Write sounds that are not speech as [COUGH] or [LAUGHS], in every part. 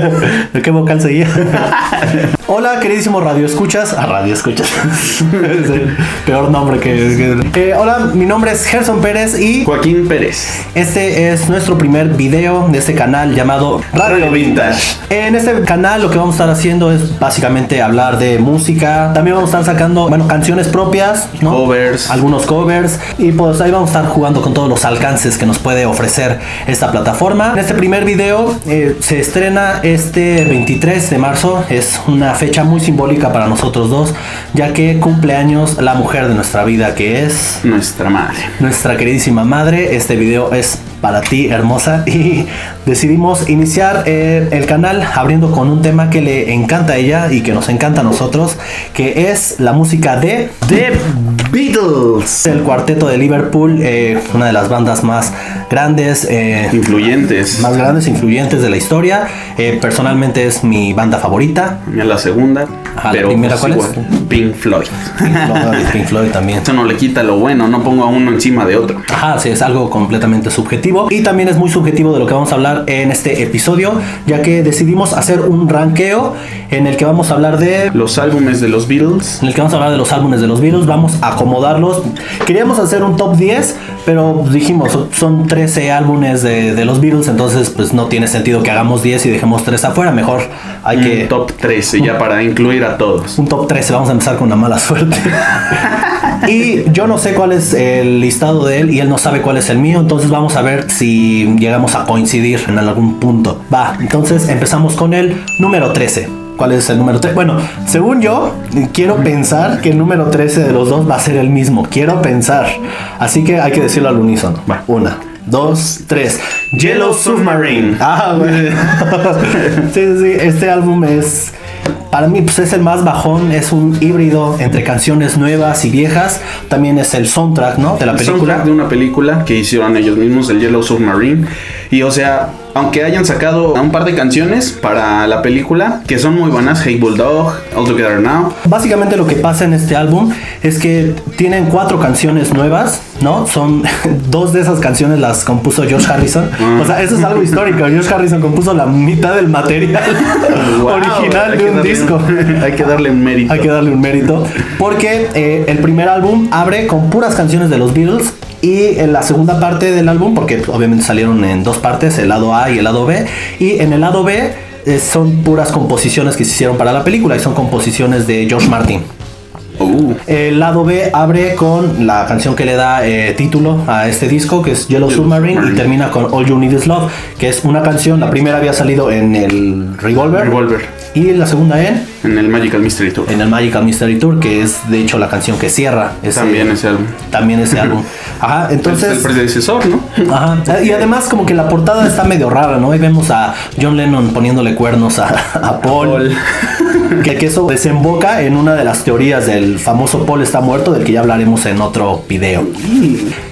[LAUGHS] qué vocal seguía? [LAUGHS] Hola, queridísimo Radio Escuchas. A Radio Escuchas. [LAUGHS] es el peor nombre que. que- Eh, hola, mi nombre es Gerson Pérez y Joaquín Pérez. este es nuestro primer video de este canal llamado Radio Vintage. En este canal lo que vamos a estar haciendo es básicamente hablar de música. También vamos a estar sacando, bueno, canciones propias, ¿no? Covers. Algunos covers. Y pues ahí vamos a estar jugando con todos los alcances que nos puede ofrecer esta plataforma. En este primer video eh, se estrena este 23 de marzo. Es una fecha muy simbólica para nosotros dos, ya que cumple años la mujer de nuestra vida, que es Nuestra madre. nuestra queridísima madre. Este video es para ti, hermosa. [LAUGHS] Y decidimos iniciar eh, el canal abriendo con un tema que le encanta a ella y que nos encanta a nosotros, que es la música de The Beatles. el cuarteto de Liverpool, eh, una de las bandas más grandes. eh, Influyentes. más grandes influyentes de la historia. Personalmente es mi banda favorita. La segunda. ¿la pero primera pues, cuál es? igual, Pink Floyd. Pink Floyd, Pink Floyd también. Eso no le quita lo bueno, no pongo a uno encima de otro. Ajá, sí, es algo completamente subjetivo y también es muy subjetivo de lo que vamos a hablar en este episodio, ya que decidimos hacer un ranqueo en el que vamos a hablar de Los álbumes de los Beatles. en el que vamos a hablar de los álbumes de los Beatles, vamos a acomodarlos. Queríamos hacer un top 10, pero dijimos, son- son 13 álbumes de, de los Beatles, entonces pues no tiene sentido que hagamos 10 y dejemos 3 afuera, mejor hay que... Un top 13 ya para incluir a todos. Un top 13, vamos a empezar con una mala suerte. [LAUGHS] y yo no sé cuál es el listado de él y él no sabe cuál es el mío, entonces vamos a ver si llegamos a coincidir en algún punto. Va, entonces empezamos con el número 13. ¿Cuál es el número 13? Bueno, según yo, quiero pensar que el número 13 de los dos va a ser el mismo. Quiero pensar. Así que hay que decirlo al unísono. Va. Una, dos, tres. Yellow Submarine. Ah, güey. [LAUGHS] sí, sí, sí. Este álbum es. Para mí, pues es el más bajón. Es un híbrido entre canciones nuevas y viejas. También es el soundtrack, ¿no? De la El película. soundtrack de una película que hicieron ellos mismos, el Yellow Submarine. Y o sea, aunque hayan sacado un par de canciones para la película, que son muy buenas, Hey Bulldog, All Together Now. Básicamente lo que pasa en este álbum es que tienen cuatro canciones nuevas, ¿no? Son [LAUGHS] dos de esas canciones las compuso George Harrison. Ah. O sea, eso es algo histórico. [LAUGHS] George Harrison compuso la mitad del material Wow, [LAUGHS] original de un darle disco. hay que darle un mérito. Hay que darle un mérito. Porque eh, el primer álbum abre con puras canciones de los Beatles. Y en la segunda parte del álbum, porque obviamente salieron en dos partes, el lado A y el lado B. Y en el lado B eh, son puras composiciones que se hicieron para la película y son composiciones de George Martin. Uh, El lado B abre con la canción que le da eh, título a este disco, que es Yellow Submarine, y termina con All You Need Is Love, que es una canción, la primera había salido en el Revolver, Revolver. y la segunda en, en el Magical Mystery Tour. en el Magical Mystery Tour, que es de hecho la canción que cierra ese, También ese álbum. también ese álbum. [LAUGHS] Ajá, Entonces, el predecesor, ¿no? Ajá. Y además como que la portada está medio rara, ¿no? Ahí vemos a John Lennon poniéndole cuernos a, a Paul. Paul. [LAUGHS] Que, que eso desemboca en una de las teorías del famoso Paul está muerto, del que ya hablaremos en otro video.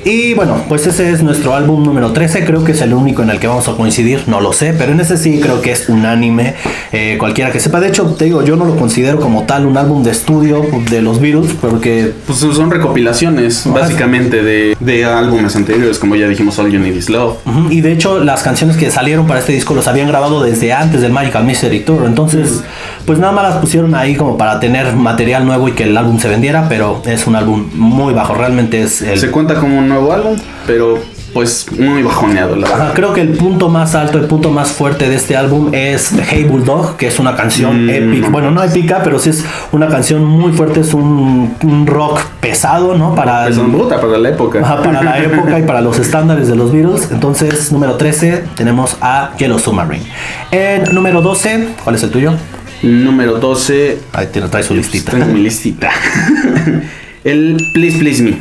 Y bueno, pues ese es nuestro álbum número 13, creo que es el único en el que vamos a coincidir, no lo sé, pero en ese sí creo que es unánime, eh, cualquiera que sepa. De hecho, te digo, yo no lo considero como tal un álbum de estudio de los Beatles, porque Pues son recopilaciones, básicamente, de, de álbumes anteriores, como ya dijimos, All You Need Is Love. Y de hecho, las canciones que salieron para este disco los habían grabado desde antes del Magical Mystery Tour. Entonces, pues nada más las pusieron ahí como para tener material nuevo y que el álbum se vendiera. Pero es un álbum muy bajo. Realmente es el. Se cuenta como un nuevo álbum, pero pues muy bajoneado, la verdad. Creo que el punto más alto, el punto más fuerte de este álbum es Hey Bulldog, que es una canción Mm, épica. no. Bueno, no épica, pero sí es una canción muy fuerte. Es un, un rock pesado, ¿no? Para Es una bruta para la época. Para la [LAUGHS] época y para los estándares de los Beatles. Entonces, número 13 tenemos a Yellow Submarine. En número 12, ¿cuál es el tuyo? Número 12. Ahí tiene, trae su listita. Tengo mi listita. [LAUGHS] el Please Please Me.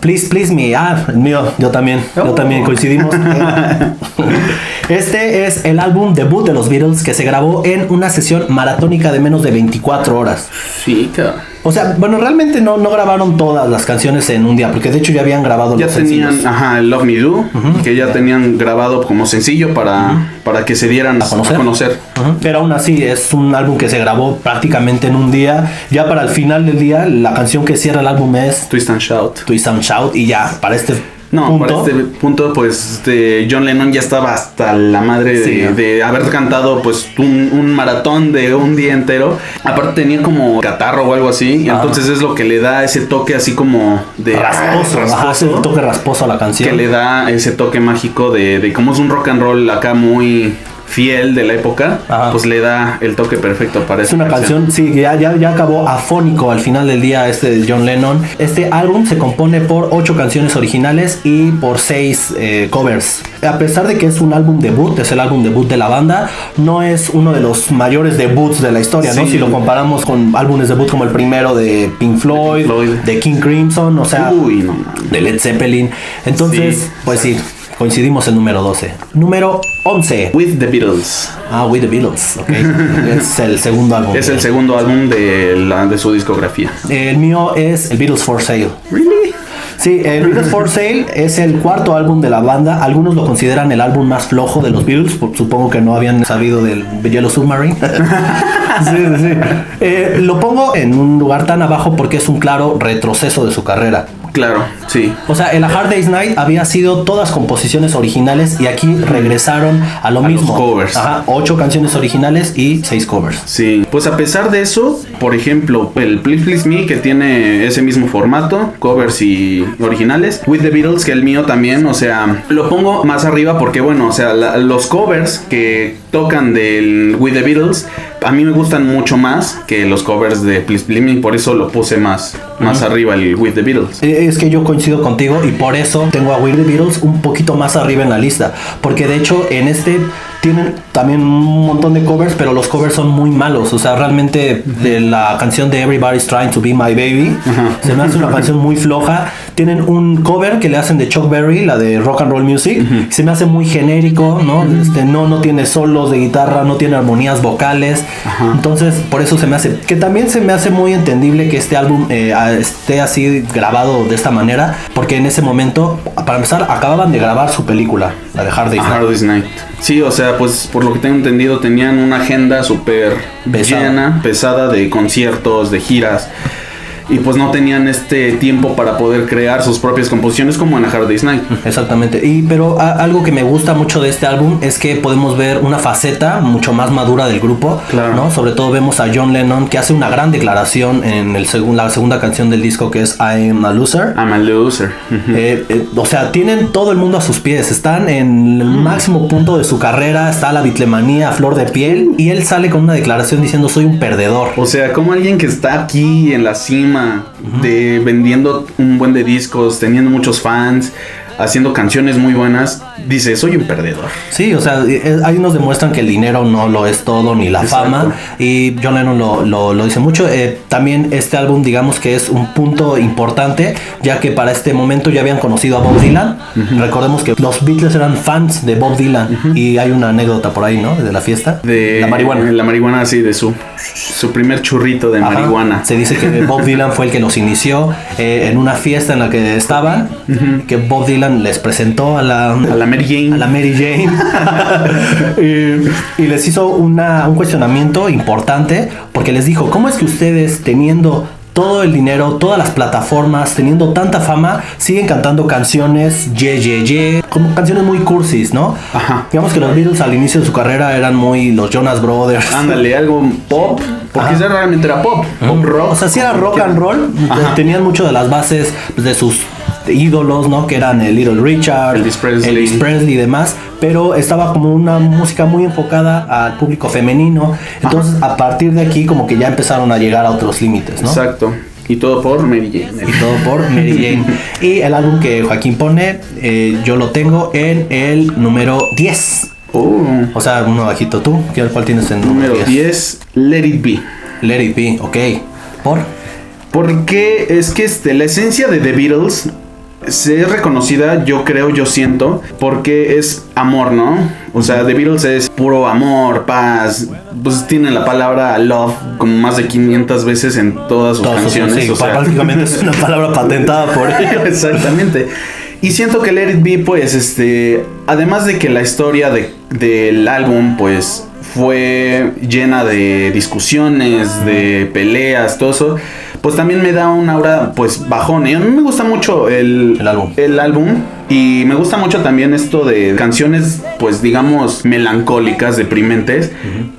Please, please me. Ah, el mío, yo también. Yo Oh. también coincidimos. [LAUGHS] Este es el álbum debut de los Beatles que se grabó en una sesión maratónica de menos de 24 horas. Sí, cabrón. O sea, bueno, realmente no, no grabaron todas las canciones en un día, porque de hecho ya habían grabado Ya los tenían, sencillos. ajá, el Love Me Do, que ya tenían grabado como sencillo para, para que se dieran A conocer. a conocer. Ujú, Pero aún así es un álbum que se grabó prácticamente en un día. Ya para el final del día, la canción que cierra el álbum es Twist and Shout. Twist and Shout. Y ya, para este No, punto, para este punto, pues este, John Lennon ya estaba hasta la madre de, haber cantado pues un, un maratón de un día entero. Aparte tenía como catarro o algo así, y entonces es lo que le da ese toque así como de rasposo, ese rasposo, toque rasposo a la canción. que le da ese toque mágico de, de como es un rock and roll acá muy fiel de la época, Ajá. pues le da el toque perfecto para Es una canción, sí, que ya, ya, ya acabó afónico al final del día este de John Lennon. Este álbum se compone por ocho canciones originales y por seis eh, covers. A pesar de que es un álbum debut, es el álbum debut de la banda, no es uno de los mayores debuts de la historia, ¿no? Sí. Si lo comparamos con álbumes debut como el primero de Pink Floyd, Floyd. de King Crimson, o sea, Uy, no de Led Zeppelin. Entonces, Sí. pues sí, coincidimos en número 12. Número 11. With the Beatles. Ah, With the Beatles, ok. es el segundo álbum. Es el segundo álbum de, la, de su discografía. El mío es el Beatles for Sale. ¿Really? Sí, el Beatles for Sale es el cuarto álbum de la banda. Algunos lo consideran el álbum más flojo de los Beatles. Supongo que no habían sabido del Yellow Submarine. [LAUGHS] sí, sí, sí. Eh, lo pongo en un lugar tan abajo porque es un claro retroceso de su carrera. Claro, sí. O sea, el A Hard Day's Night había sido todas composiciones originales y aquí regresaron a lo A los mismo. covers. Ajá, ocho canciones originales y seis covers. Sí, pues a pesar de eso, por ejemplo, el Please Please Me que tiene ese mismo formato, covers y originales, With the Beatles que el mío también, o sea, lo pongo más arriba porque bueno, o sea, la- los covers que tocan del With the Beatles a mí me gustan mucho más que los covers de Please Please Me, por eso lo puse más más arriba el With the Beatles. Eh, Es que yo coincido contigo y por eso tengo a With the Beatles un poquito más arriba en la lista. Porque de hecho en este tienen también un montón de covers, pero los covers son muy malos. O sea, realmente de la canción de Everybody's Trying to Be My Baby se me hace una canción muy floja. Tienen un cover que le hacen de Chuck Berry, la de Rock and Roll Music. Se me hace muy genérico, ¿no? Este, no, no tiene solos de guitarra, no tiene armonías vocales. Entonces, por eso se me hace. Que también se me hace muy entendible que este álbum eh, esté así grabado de esta manera. Porque en ese momento, para empezar, acababan de grabar su película, la de Hard Day's Night. Hard Day's Night. Sí, o sea, pues por lo que tengo entendido tenían una agenda súper Pesada. llena, pesada de conciertos, de giras. Y pues no tenían este tiempo para poder crear sus propias composiciones como en A Hard Day's Night. Exactamente. Y pero a- algo que me gusta mucho de este álbum es que podemos ver una faceta mucho más madura del grupo, Claro. ¿no? Sobre todo vemos a John Lennon que hace una gran declaración en el segun- la segunda canción del disco que es I Am a Loser. I'm a loser. Eh, eh, o sea, tienen todo el mundo a sus pies, están en el máximo punto de su carrera, está la bitlemanía a flor de piel y él sale con una declaración diciendo soy un perdedor. O sea, como alguien que está aquí en la cima de vendiendo un buen de discos, teniendo muchos fans, haciendo canciones muy buenas, dice, soy un perdedor. Sí, o sea, eh, ahí nos demuestran que el dinero no lo es todo, ni la Exacto. fama. Y John Lennon lo, lo- lo dice mucho. Eh, también este álbum, digamos que es un punto importante, ya que para este momento ya habían conocido a Bob Dylan. Recordemos que los Beatles eran fans de Bob Dylan. Y hay una anécdota por ahí, ¿no? De la fiesta. De la marihuana. La marihuana, sí, de su, su primer churrito de Ajá. marihuana. Se dice que Bob Dylan fue el que los inició eh, en una fiesta en la que estaban, que Bob Dylan les presentó a la, A la Mary Jane. a la Mary Jane [LAUGHS] y, y les hizo una- un cuestionamiento importante porque les dijo, ¿cómo es que ustedes teniendo todo el dinero, todas las plataformas, teniendo tanta fama, siguen cantando canciones ye, ye, ye, como canciones muy cursis, ¿no? Ajá. Digamos que los Beatles al inicio de su carrera eran muy los Jonas Brothers. Ándale, algo pop, porque ese realmente era pop, pop rock. O sea, sí era rock and roll. Ajá. Tenían mucho de las bases pues, de sus ídolos, ¿no? Que eran el Little Richard, Elvis Presley. Elvis Presley y demás. Pero estaba como una música muy enfocada al público femenino. Entonces, a partir de aquí, como que ya empezaron a llegar a otros límites, ¿no? Exacto. Y todo por Mary Jane. Y todo por Mary Jane. y el álbum que Joaquín pone, eh, yo lo tengo en el número 10. Oh, O sea, uno bajito tú. ¿Qué- ¿Cuál tienes en número 10, Let It Be. Let It Be, ok. ¿Por? Porque es que este, la esencia de The Beatles es reconocida, yo creo, yo siento, porque es amor, ¿no? O sea, The Beatles es puro amor, paz. Pues tiene la palabra love como más de 500 veces en todas sus- canciones. sí, o sea, prácticamente es una palabra patentada por [LAUGHS] ellos. Exactamente. Y siento que Let It Be, pues, este, además de que la historia de- del álbum, pues, fue llena de discusiones, de peleas, todo eso, pues también me da una aura, pues, bajón. Y a mí me gusta mucho el, El álbum. el álbum. Y me gusta mucho también esto de canciones, pues digamos, melancólicas, deprimentes.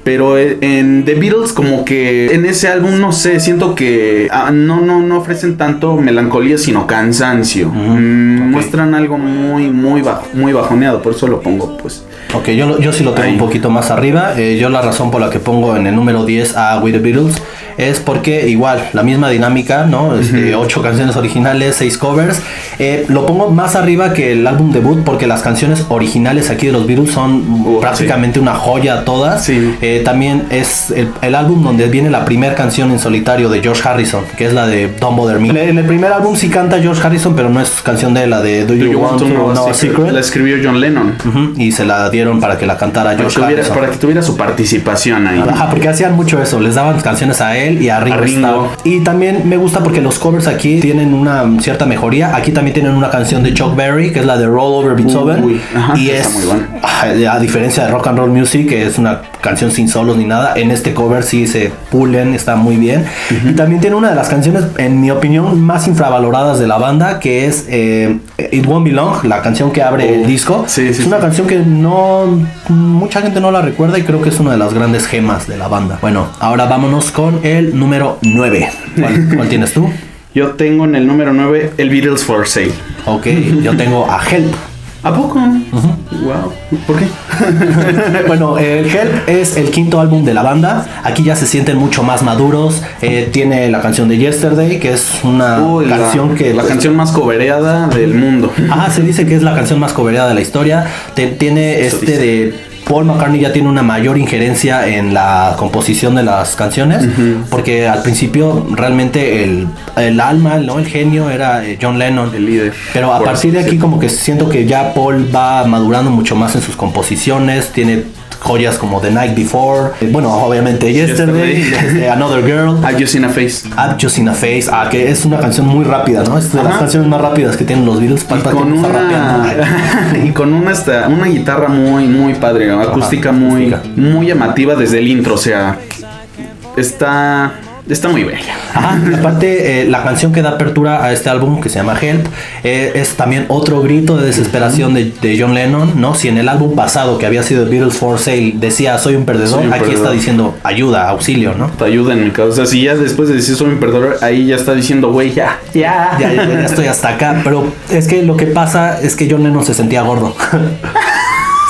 Pero eh, en The Beatles, como que en ese álbum, no sé, siento que ah, no, no, no ofrecen tanto melancolía, sino cansancio. Mm, ok. Muestran algo muy, muy bajo, muy bajoneado. Por eso lo pongo, pues. Ok, yo, yo sí lo tengo Ahí. un poquito más arriba. Eh, yo la razón por la que pongo en el número 10 a We the Beatles es porque igual, la misma dinámica, ¿no? Este, Ocho canciones originales, seis covers. Eh, lo pongo más arriba que el álbum debut porque las canciones originales aquí de los Beatles son Uh, prácticamente una joya todas. Sí. Eh, también es el, el álbum donde viene la primera canción en solitario de George Harrison, que es la de Don't Bother Me. En el primer álbum sí canta George Harrison, pero no es canción de la de Do You, Do you Want, to Know a Secret? La escribió John Lennon. Ujú, y se la dieron para que la cantara Para que, George tuviera, Harrison. para que tuviera su participación ahí. Ajá, porque hacían mucho eso, les daban canciones a él y a Ringo, A Ringo. Y también me gusta porque los covers aquí tienen una cierta mejoría. Aquí también tienen una canción de Chuck Berry, que es la de Roll Over Beethoven. Uy, ajá, y es, muy a diferencia de Rock and Roll Music, que es una canción sin solos ni nada, en este cover sí se pulen, está muy bien. Y también tiene una de las canciones, en mi opinión, más infravaloradas de la banda, que es eh, It Won't Be Long, la canción que abre el disco. sí, sí, es una sí. canción que no mucha gente no la recuerda y creo que es una de las grandes gemas de la banda. Bueno, ahora vámonos con el número 9. ¿Cuál, cuál tienes tú? Yo tengo en el número 9 el Beatles for Sale. Ok, yo tengo a Help. ¿A poco? Wow. ¿Por qué? [LAUGHS] Bueno, el Help es el quinto álbum de la banda. Aquí ya se sienten mucho más maduros. Eh, tiene la canción de Yesterday, que es una Uy, la- canción que La canción más cobereada del mundo. Ah, se dice que es la canción más cobereada de la historia. Te- tiene Eso este dice. de Paul McCartney ya tiene una mayor injerencia en la composición de las canciones, porque al principio realmente el, el alma, ¿no? el genio era eh, John Lennon. El líder. Pero a Por partir de aquí como que siento que ya Paul va madurando mucho más en sus composiciones, tiene joyas como The Night Before, eh, bueno, obviamente Yesterday, Yesterday. este, Another Girl. [LAUGHS] I Just Seen a Face. I've Just Seen a Face, ah, que es una canción muy rápida, ¿no? Es de las canciones más rápidas que tienen los Beatles. Y con una [LAUGHS] [LAUGHS] y con una esta- una guitarra muy muy padre, acústica muy acústica. muy llamativa desde el intro, o sea, está está muy bella. Ajá, aparte, eh, la canción que da apertura a este álbum, que se llama Help, eh, es también otro grito de desesperación de, de John Lennon, ¿no? Si en el álbum pasado, que había sido Beatles for Sale, decía soy un perdedor, Soy un aquí perdedor. está diciendo ayuda, auxilio, ¿no? Te ayuda en mi caso. O sea, si ya después de decir soy un perdedor, ahí ya está diciendo, güey, ya, ya. Ya, ya- ya estoy hasta acá, pero es que lo que pasa es que John Lennon se sentía gordo. [LAUGHS]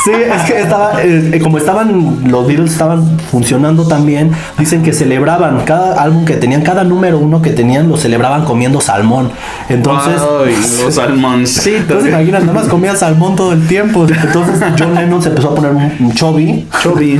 Sí, es que estaba, eh, eh, como estaban, los Beatles estaban funcionando también, dicen que celebraban cada álbum que tenían, cada número uno que tenían, lo celebraban comiendo salmón. Entonces, Ay, [LAUGHS] los salmoncitos. entonces imaginas, nada más comía salmón todo el tiempo. Entonces John Lennon se empezó a poner un, chubby Chubby.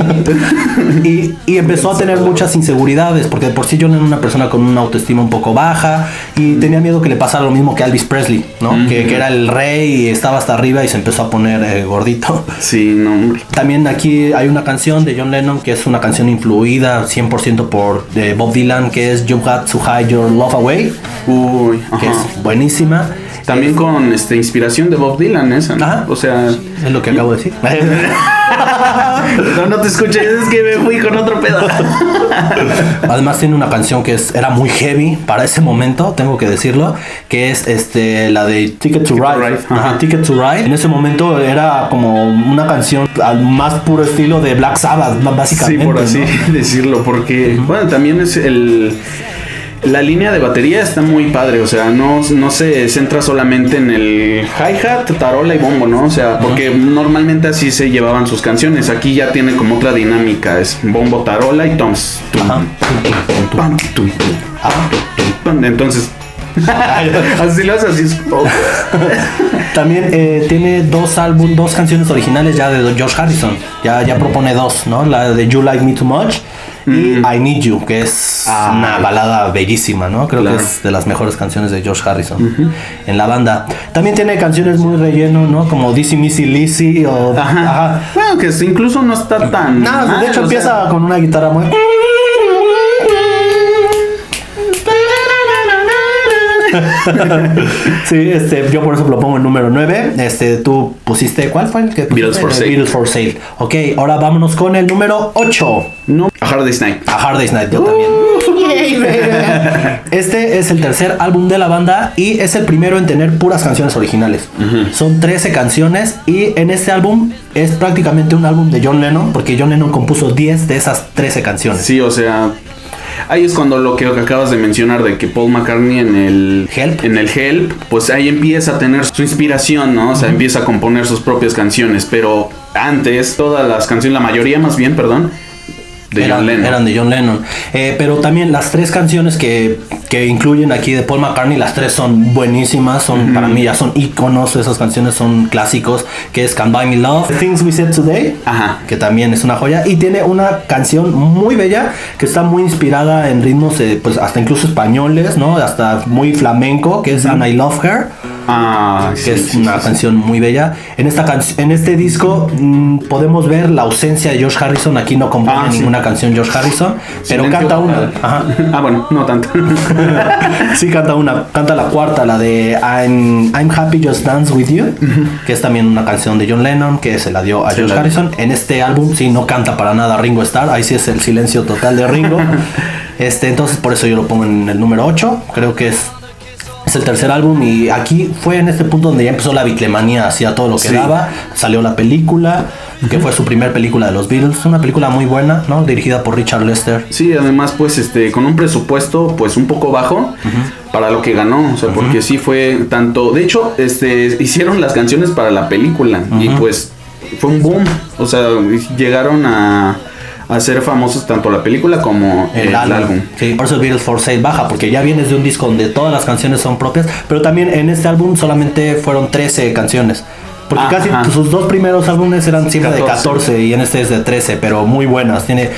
[LAUGHS] y, y empezó a tener muchas inseguridades, porque de por sí John era una persona con una autoestima un poco baja y tenía miedo que le pasara lo mismo que Elvis Presley, ¿no? que, que era el rey y estaba hasta arriba y se empezó a poner eh, gordito. Sí, no, hombre. También aquí hay una canción de John Lennon que es una canción influida 100% por eh, Bob Dylan, que es You Got to Hide Your Love Away, Uy, que ajá. es buenísima. También con este inspiración de Bob Dylan esa, ¿no? Ajá. O sea, Es lo que acabo de decir. [LAUGHS] no, no te escuché, es que me fui con otro pedo. [LAUGHS] Además tiene una canción que es, era muy heavy para ese momento, tengo que decirlo, que es este la de Ticket to Ticket Ride. Ride, Ajá, ajá. Ticket to Ride. En ese momento era como una canción al más puro estilo de Black Sabbath, b- Sí, básicamente. por así ¿no? [LAUGHS] decirlo, porque, bueno, también es el... La línea de batería está muy padre, o sea, no, no se centra solamente en el hi-hat, tarola y bombo, ¿no? O sea, porque normalmente así se llevaban sus canciones. Aquí ya tiene como otra dinámica, es bombo, tarola y toms. Entonces, así lo hace, así es. [LAUGHS] También eh, tiene dos álbum, dos canciones originales ya de George Harrison. Ya, ya propone dos, ¿no? La de You Like Me Too Much y I Need You, que es Ah. una balada bellísima, ¿no? Creo Claro. que es de las mejores canciones de George Harrison en la banda. También tiene canciones muy relleno, ¿no? Como Dizzy Missy Lizzy o... Ajá. Ajá. Bueno, que incluso no está tan. Nada, mal, de hecho sea, empieza con una guitarra muy... [LAUGHS] sí, este, yo por eso lo pongo en número 9. Este, tú pusiste, ¿cuál fue el que pusiste? Beatles for Eh, Sale. Beatles for Sale. Ok, ahora vámonos con el número 8. No, a Hard Day's Night. A Hard Day's Night, yo también. [LAUGHS] Este es el tercer álbum de la banda y es el primero en tener puras canciones originales. Son 13 canciones y en este álbum es prácticamente un álbum de John Lennon porque John Lennon compuso 10 de esas 13 canciones. Sí, o sea. Ahí es cuando lo que acabas de mencionar de que Paul McCartney en el Help. en el Help, pues ahí empieza a tener su inspiración, ¿no? O sea, empieza a componer sus propias canciones, pero antes todas las canciones, la mayoría más bien, perdón, de eran, John Lennon. eran de John Lennon. Eh, pero también las tres canciones que, que incluyen aquí de Paul McCartney, las tres son buenísimas, son para mí ya son iconos, esas canciones son clásicos, que es Can Buy Me Love, The Things We Said Today, Ajá. que también es una joya, y tiene una canción muy bella que está muy inspirada en ritmos, eh, pues hasta incluso españoles, ¿no? Hasta muy flamenco, que es And I Love Her Ah, que sí, es sí, una sí, canción muy bella. En esta canc- en este disco mm, podemos ver la ausencia de George Harrison. Aquí no compone Ah, ninguna canción George Harrison, pero Silencio canta una. Ajá. Ah, bueno, no tanto. [LAUGHS] Sí, canta una. Canta la cuarta, la de I'm, I'm Happy Just Dance With You, que es también una canción de John Lennon que se la dio a George la- Harrison. En este álbum sí no canta para nada Ringo Starr. Ahí sí es el silencio total de Ringo. [LAUGHS] este, entonces por eso yo lo pongo en el número 8. Creo que es es el tercer álbum y aquí fue en este punto donde ya empezó la biclemanía, hacía todo lo que Sí. daba. Salió la película, que fue su primer película de los Beatles. Una película muy buena, ¿no? Dirigida por Richard Lester. Sí, además, pues, este, con un presupuesto, pues, un poco bajo para lo que ganó, o sea, porque sí fue tanto, de hecho, este, hicieron las canciones para la película y pues fue un boom, o sea, llegaron a, a ser famosos tanto la película como el, álbum. Sí, por eso Beatles for Sale baja, porque ya vienes de un disco donde todas las canciones son propias, pero también en este álbum solamente fueron 13 canciones. Porque Ajá. casi sus dos primeros álbumes eran siempre de 14. 14 y en este es de 13, pero muy buenas. Tiene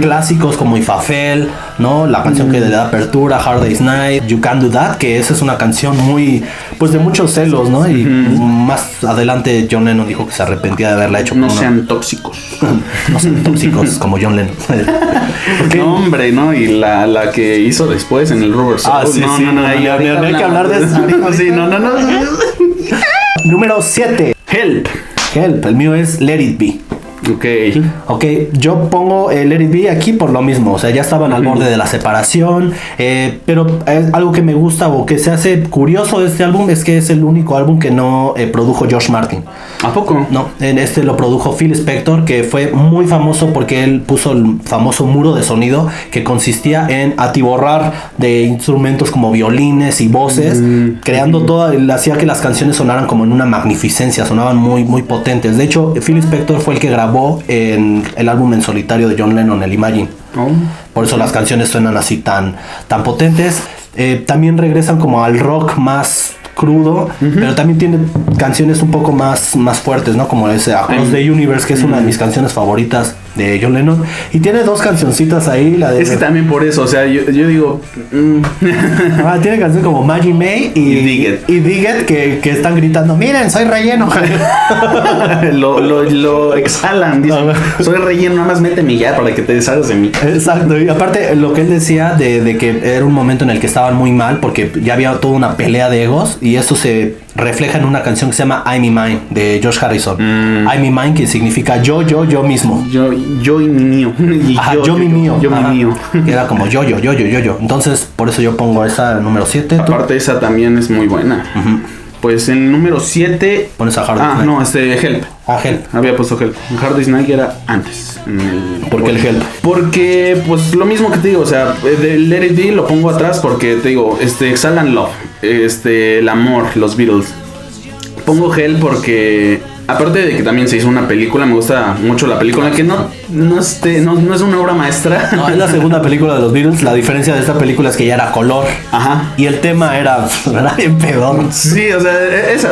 clásicos como Ifafel, ¿no? La canción que le da apertura, Hard Day's Night, You Can Do That, que esa es una canción muy, pues de muchos celos, ¿no? Y más adelante John Lennon dijo que se arrepentía de haberla hecho. No sean tóxicos. no sean tóxicos como John Lennon. No, hombre, ¿no? Y la, la que hizo después en el Rubber Soul. Ah, sí, no, sí, no, no, no, hay que hablar de eso. Sí, no, no, no. Número 7. Help. Help, el mío es Let It Be. Ok. Ok, yo pongo el Let It Be aquí por lo mismo, o sea, ya estaban al borde de la separación, eh, pero eh, algo que me gusta o que se hace curioso de este álbum es que es el único álbum que no eh, produjo George Martin. ¿A poco? No, en este lo produjo Phil Spector, que fue muy famoso porque él puso el famoso muro de sonido que consistía en atiborrar de instrumentos como violines y voces, creando todo, él hacía que las canciones sonaran como en una magnificencia, sonaban muy, muy potentes. De hecho, Phil Spector fue el que grabó en el álbum en solitario de John Lennon, el Imagine. Oh. Por eso las canciones suenan así tan, tan potentes. Eh, también regresan como al rock más crudo, pero también tiene canciones un poco más, más fuertes, ¿no? Como ese Across the Universe, que es una de mis canciones favoritas de John Lennon. Y tiene dos cancioncitas ahí, la de... Es que también por eso, o sea, yo, yo digo. mm, [LAUGHS] Ah, tiene canciones como Maggie May y, Y Dig It. y Dig It que, que están gritando, miren, soy relleno. [LAUGHS] lo, lo, lo exhalan. Dicen, soy relleno, nada más méteme ya para que te deshagas de mí. Exacto, y aparte lo que él decía de, de que era un momento en el que estaban muy mal porque ya había toda una pelea de egos y eso se refleja en una canción que se llama I'm Me Mine de George Harrison. Mm. I'm Me Mine que significa yo, yo, yo mismo. Yo, yo y mi mío. [LAUGHS] Y Ajá, yo, mi mío. Yo, Ajá. mi mío. [LAUGHS] Era como yo, yo, yo, yo, yo, yo. Entonces, por eso yo pongo esa número 7. Tú Aparte, esa también es muy buena. Pues el número 7. pones a Hard Ah, no, este, Help. Ah, Help. Había puesto Help. Hard Day's Night era antes. en el- ¿Por qué el Help? Porque, pues lo mismo que te digo, o sea, del Let It Be lo pongo atrás porque te digo, este, exhalan love, este, el amor, los Beatles. Pongo Hell porque Aparte de que también se hizo una película, me gusta mucho la película, que no, no, este, no, no es una obra maestra. No, es la segunda película de los Beatles. La diferencia de esta película es que ya era color. Ajá. Y el tema era, era bien pedor. Sí, o sea, esa,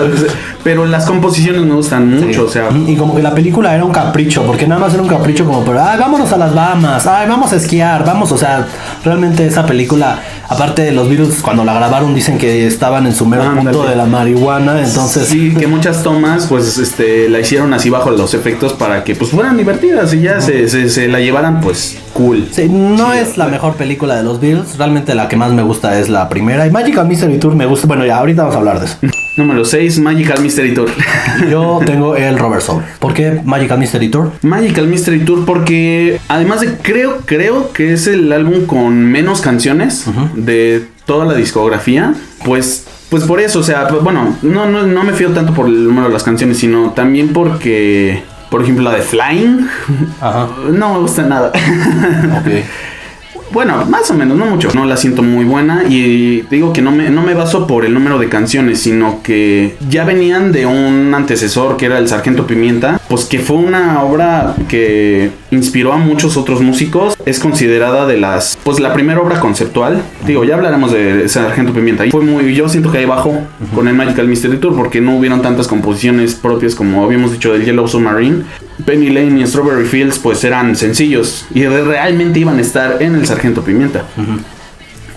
pero las composiciones me gustan mucho, o sea. Y como que la película era un capricho, porque nada más era un capricho como, pero, ay, vámonos a las Bahamas, ay, vamos a esquiar, vamos, o sea, realmente esa película, aparte de los Beatles, cuando la grabaron dicen que estaban en su mero Ándale. punto de la marihuana, entonces... Sí, que muchas tomas, pues, este, la hicieron así bajo los efectos para que, pues, fueran divertidas y ya se, se, se la llevaran, pues, cool. Sí, no es la mejor película de los Beatles, realmente la que más me gusta es la primera. Y Magical Mystery Tour me gusta, bueno, ya ahorita vamos a hablar de eso. Número 6, Magical Mystery Tour. [LAUGHS] Yo tengo el Robert Soul. ¿Por qué Magical Mystery Tour? Magical Mystery Tour porque además de creo creo que es el álbum con menos canciones de toda la discografía, pues pues por eso, o sea, pues, bueno, no, no, no me fío tanto por el número de las canciones, sino también porque por ejemplo la de Flying Ajá. [LAUGHS] no me gusta nada. [LAUGHS] Bueno, más o menos, no mucho. No la siento muy buena y digo que no me, no me baso por el número de canciones, sino que ya venían de un antecesor que era el Sargento Pimienta, pues que fue una obra que inspiró a muchos otros músicos. Es considerada de las, pues la primera obra conceptual. Digo, ya hablaremos de Sargento Pimienta. Y fue muy, yo siento que ahí bajo con el Magical Mystery Tour porque no hubieron tantas composiciones propias como habíamos dicho del Yellow Submarine. Penny Lane y Strawberry Fields pues eran sencillos y realmente iban a estar en el Sargento Pimienta.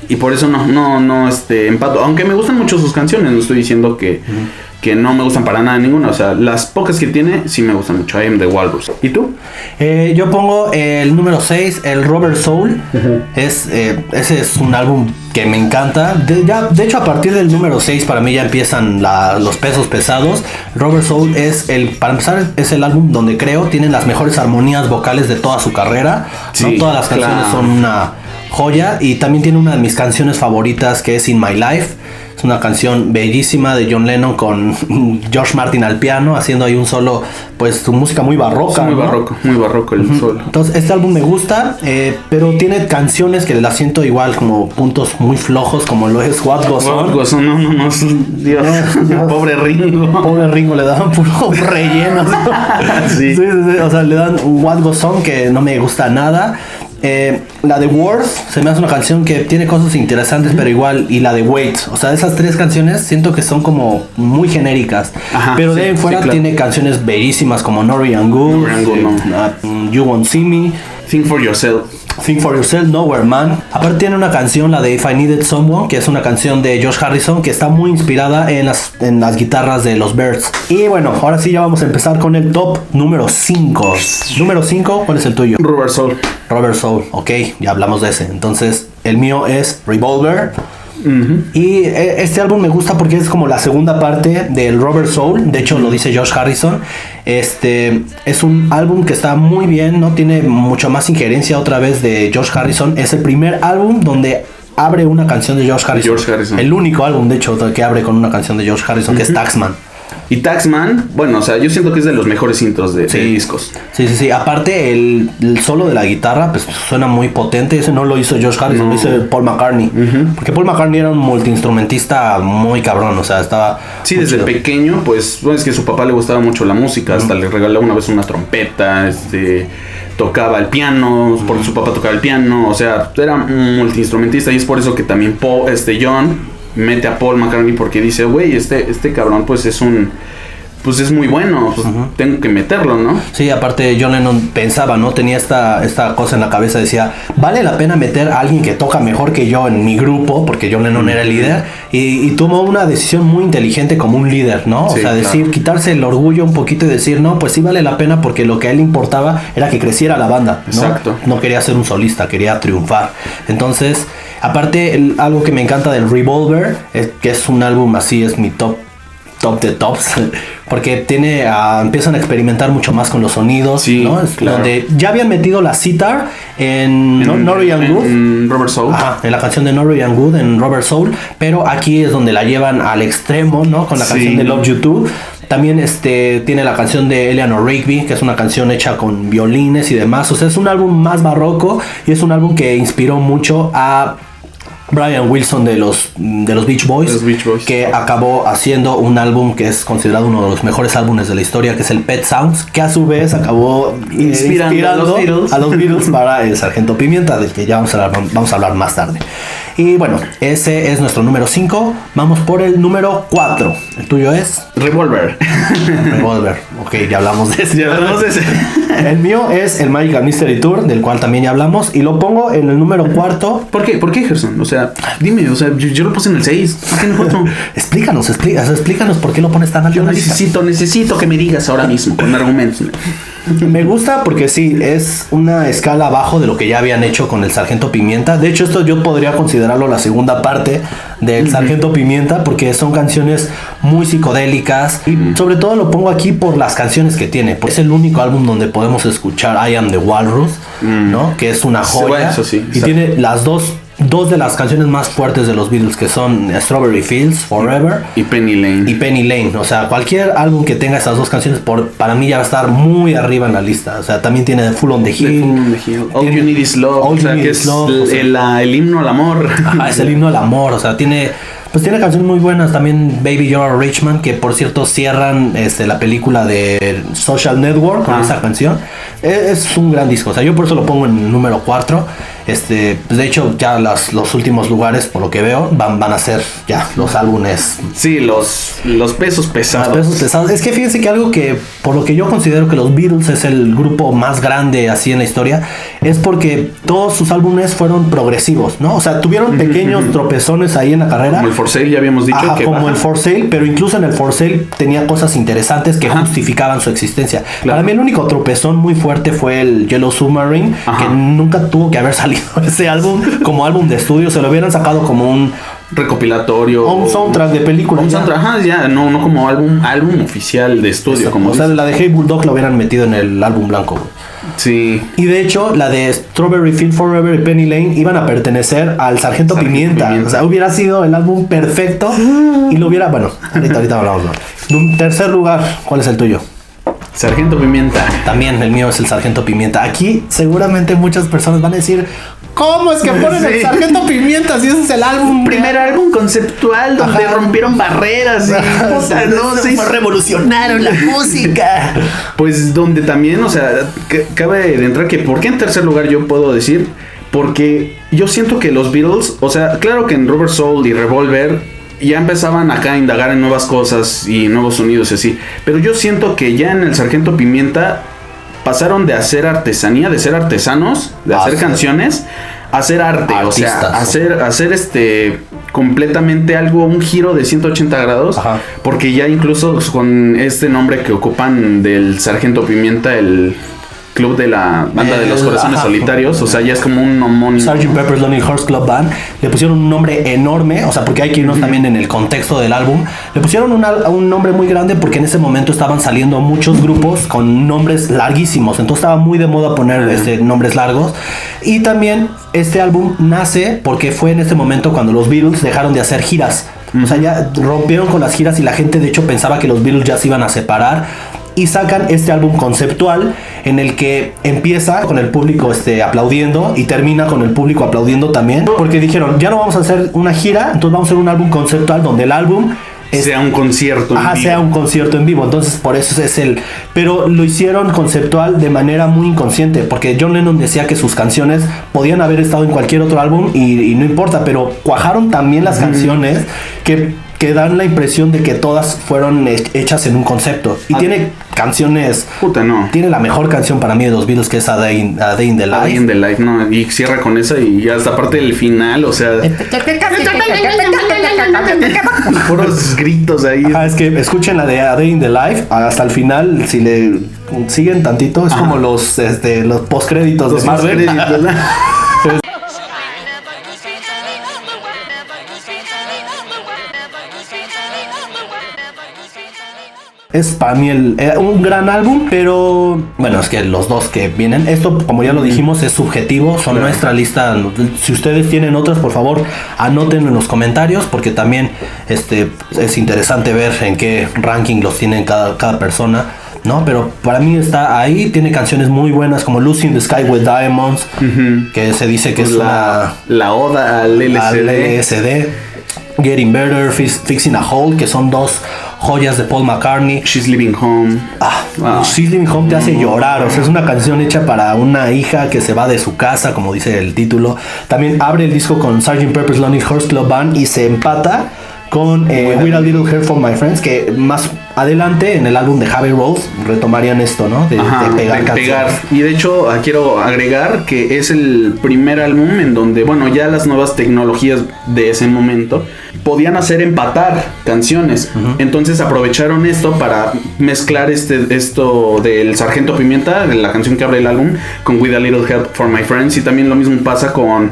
Y por eso no, no, no, este, empato. Aunque me gustan mucho sus canciones, no estoy diciendo que, que no me gustan para nada ninguna. O sea, las pocas que tiene sí me gustan mucho. I am the Walrus. ¿Y tú? Eh, yo pongo el número 6, el Robert Soul. es, eh, ese es un álbum que me encanta. De, ya, de hecho, a partir del número 6 para mí ya empiezan la- los pesos pesados. Robert Soul es el, para empezar, es el álbum donde creo tienen las mejores armonías vocales de toda su carrera. ¿no? Todas las canciones claro. son una joya. Y también tiene una de mis canciones favoritas que es In My Life. Es una canción bellísima de John Lennon con [LAUGHS] George Martin al piano, haciendo ahí un solo, pues su música muy barroca. muy ¿no? barroco, muy barroco el solo. Entonces, este álbum me gusta, eh, pero tiene canciones que las siento igual como puntos muy flojos, como lo es What Goes On. Gozo, no, no, no, Dios, No, [LAUGHS] pobre Ringo. Pobre Ringo, le daban puro [LAUGHS] relleno. Sí. sí, sí, sí, O sea, le dan What Goes On que no me gusta nada. Eh, la de Worth se me hace una canción que tiene cosas interesantes, pero igual. Y la de Wait. O sea, esas tres canciones siento que son como muy genéricas. Ajá, pero de ahí en fuera sí, claro. tiene canciones bellísimas como Nori and Good, no. uh, You Won't See Me. Think for yourself. Think for Yourself, Nowhere Man. Aparte tiene una canción, la de If I Needed Someone, que es una canción de Josh Harrison que está muy inspirada en las, en las guitarras de los Birds. Y bueno, ahora sí ya vamos a empezar con el top número 5. Número 5, ¿cuál es el tuyo? Robert Soul. Robert Soul, ok, ya hablamos de ese. Entonces, el mío es Revolver. Y eh, este álbum me gusta porque es como la segunda parte del Robert Soul. De hecho, lo dice Josh Harrison. Este es un álbum que está muy bien, no tiene mucho más injerencia otra vez de Josh Harrison. Es el primer álbum donde abre una canción de Josh Harrison. George Harrison. El único álbum, de hecho, que abre con una canción de George Harrison, que es Taxman. Y Taxman, bueno, o sea, yo siento que es de los mejores intros de, de discos. Sí, sí, sí. Aparte, el, el solo de la guitarra, pues suena muy potente. Ese no lo hizo Josh Harrison, No. lo hizo Paul McCartney. Porque Paul McCartney era un multiinstrumentista muy cabrón, o sea, estaba. Sí, desde chido. pequeño, pues, bueno, es que a su papá le gustaba mucho la música, hasta le regaló una vez una trompeta, este, tocaba el piano, porque su papá tocaba el piano, o sea, era un multiinstrumentista y es por eso que también Paul, este, John mete a Paul McCartney porque dice, güey, este, este cabrón pues es un, pues es muy bueno, pues tengo que meterlo, ¿no? Sí, aparte John Lennon pensaba, ¿no? Tenía esta, esta cosa en la cabeza, decía, vale la pena meter a alguien que toca mejor que yo en mi grupo, porque John Lennon era el líder, y, y tomó una decisión muy inteligente como un líder, ¿no? o sea, decir, claro. quitarse el orgullo un poquito y decir, no, pues sí vale la pena porque lo que a él importaba era que creciera la banda, ¿no? Exacto. No quería ser un solista, quería triunfar. Entonces, aparte, el- algo que me encanta del Revolver, es que es un álbum así, es mi top top de tops [LAUGHS] porque tiene ah, empiezan a experimentar mucho más con los sonidos Sí, claro. donde ya habían metido la sitar en, ¿no? Norrie and Good en Robert Soul. Ajá, en la canción de Norrie and Good en Robert Soul pero aquí es donde la llevan al extremo no con la Sí. canción de Love You Too también este tiene la canción de Eleanor Rigby que es una canción hecha con violines y demás o sea es un álbum más barroco y es un álbum que inspiró mucho a Brian Wilson de los, de los Beach Boys, Los Beach Boys. que acabó haciendo un álbum que es considerado uno de los mejores álbumes de la historia, que es el Pet Sounds, que a su vez acabó eh, Inspirando a los Beatles. a los Beatles [LAUGHS] para el Sargento Pimienta, del que ya vamos a hablar, vamos a hablar más tarde. Y bueno, ese es nuestro número 5. Vamos por el número 4. El tuyo es Revolver. Revolver. Ok, ya hablamos de ese. ya hablamos de ese. El mío es el Magical Mystery Tour, del cual también ya hablamos, y lo pongo en el número cuarto. ¿Por qué? ¿Por qué, Gerson? O sea, dime, o sea, yo, yo lo puse en el 6. ¿Por qué en el 4? [LAUGHS] Explícanos, explícanos, explícanos por qué lo pones tan alto Yo necesito, necesito que me digas ahora mismo, con argumentos. Me gusta porque sí, es una escala abajo de lo que ya habían hecho con el Sargento Pimienta. De hecho, esto yo podría considerarlo la segunda parte del Sargento Pimienta porque son canciones muy psicodélicas y sobre todo lo pongo aquí por las canciones que tiene. Porque es el único álbum donde podemos escuchar I Am the Walrus, ¿no? Que es una Sí, joya. bueno, eso sí, y tiene las dos, dos de las canciones más fuertes de los Beatles que son Strawberry Fields, Forever Y Penny Lane. y Penny Lane. O sea, cualquier álbum que tenga esas dos canciones, por, para mí ya va a estar muy arriba en la lista. O sea, también tiene Full on the Hill. On the Hill. All You Need Is Love. All o sea, You Need que Is Love, el, o sea. el- la- el himno al amor. Ajá, es el himno al amor. O sea, tiene. Pues tiene canciones muy buenas. También Baby You're a Rich Man, que por cierto cierran este, la película de Social Network con Ah. esa canción. Es, es un gran disco. O sea, yo por eso lo pongo en número 4. Este, pues de hecho, ya las, los últimos lugares, por lo que veo, van, van a ser ya los álbumes Sí, los, los pesos pesados. Los pesos pesados. Es que fíjense que algo que, por lo que yo considero que los Beatles es el grupo más grande así en la historia, es porque todos sus álbumes fueron progresivos, ¿no? O sea, tuvieron pequeños tropezones ahí en la carrera. Como el For Sale, ya habíamos dicho Ajá, que como baja. el For Sale, pero incluso en el For Sale tenía cosas interesantes que Ajá. justificaban su existencia. Claro. Para mí el único tropezón muy fuerte fue el Yellow Submarine, Ajá. que nunca tuvo que haber salido [LAUGHS] ese álbum como álbum de estudio, se lo hubieran sacado como un, recopilatorio. un soundtrack de película. Un ya. soundtrack, ajá, ya, no, no como álbum, álbum oficial de estudio, Exacto. como o sea, la de Hey Bulldog la hubieran metido en el álbum blanco. güey. Sí. Y de hecho, la de Strawberry Field Forever y Penny Lane iban a pertenecer al Sargento, Sargento Pimienta. Pimienta. O sea, hubiera sido el álbum perfecto y lo hubiera. Bueno, ahorita, ahorita hablamos. ¿no? Tercer lugar, ¿cuál es el tuyo? Sargento Pimienta. También el mío es el Sargento Pimienta. Aquí seguramente muchas personas van a decir, ¿cómo es que ponen el. Sargento Pimienta si ese es el álbum? Primer álbum conceptual donde Ajá. rompieron barreras y [LAUGHS] puta, no, se hizo- revolucionaron la [LAUGHS] música. Pues donde también, o sea, cabe de entrar que, ¿por qué en tercer lugar yo puedo decir? Porque yo siento que los Beatles, o sea, claro que en Rubber Soul y Revolver ya empezaban acá a indagar en nuevas cosas y nuevos sonidos y así. Pero yo siento que ya en el Sargento Pimienta pasaron de hacer artesanía, de ser artesanos, de hacer canciones, a hacer arte. o sea, hacer, hacer este completamente algo, un giro de 180 grados. Ajá. Porque ya incluso con este nombre que ocupan del Sargento Pimienta, el club de la banda de los El- corazones ajá. solitarios, o sea, ya es como un homónimo. Sgt. Pepper's Lonely Hearts Club Band le pusieron un nombre enorme, o sea, porque hay que irnos también en el contexto del álbum. Le pusieron una- un nombre muy grande porque en ese momento estaban saliendo muchos grupos con nombres larguísimos, entonces estaba muy de moda poner este, nombres largos. Y también este álbum nace porque fue en ese momento cuando los Beatles dejaron de hacer giras. O sea, ya rompieron con las giras y la gente de hecho pensaba que los Beatles ya se iban a separar y sacan este álbum conceptual en el que empieza con el público este, aplaudiendo y termina con el público aplaudiendo también porque dijeron ya no vamos a hacer una gira entonces vamos a hacer un álbum conceptual donde el álbum es- sea un concierto. en vivo. sea un concierto en vivo. Entonces, por eso es el. Pero lo hicieron conceptual de manera muy inconsciente. Porque John Lennon decía que sus canciones podían haber estado en cualquier otro álbum y, y no importa. Pero cuajaron también las canciones que, que dan la impresión de que todas fueron he- hechas en un concepto. Y Ah. tiene canciones. Puta, no. Tiene la mejor canción para mí de los Beatles, que es A Day in, A Day in the Life. The Life, no. Y cierra con esa y ya hasta parte del final, o sea, puros gritos ahí. Ajá, es que escuchen la de A Day in the Life hasta el final, si le siguen tantito, es Ajá. como los, este, los postcréditos Los de Marvel. créditos, Es para mí el, eh, un gran álbum, pero bueno, es que los dos que vienen, esto como ya lo dijimos es subjetivo, son Claro. nuestra lista. Si ustedes tienen otras, por favor, anoten en los comentarios porque también este, es interesante ver en qué ranking los tienen cada, cada persona. ¿no? Pero para mí está ahí, tiene canciones muy buenas como Lucy in the Sky with Diamonds, que se dice que Pues es la, la oda al LSD. al LSD, Getting Better, Fix- Fixing a Hole, que son dos joyas de Paul McCartney. She's Living Home. Ah, Ah. She's Living Home te hace llorar, o sea, es una canción hecha para una hija que se va de su casa, como dice el título. También abre el disco con Sgt. Pepper's Lonely Hearts Club Band y se empata con eh, With a Little Hair for My Friends, que más adelante en el álbum de Javi Rose retomarían esto, ¿no? De, Ajá, de pegar de canciones. pegar. Y de hecho ah, quiero agregar que es el primer álbum en donde, bueno, ya las nuevas tecnologías de ese momento podían hacer empatar canciones. Entonces aprovecharon esto para mezclar este esto del Sargento Pimienta, de la canción que abre el álbum, con With a Little Help for My Friends. Y también lo mismo pasa con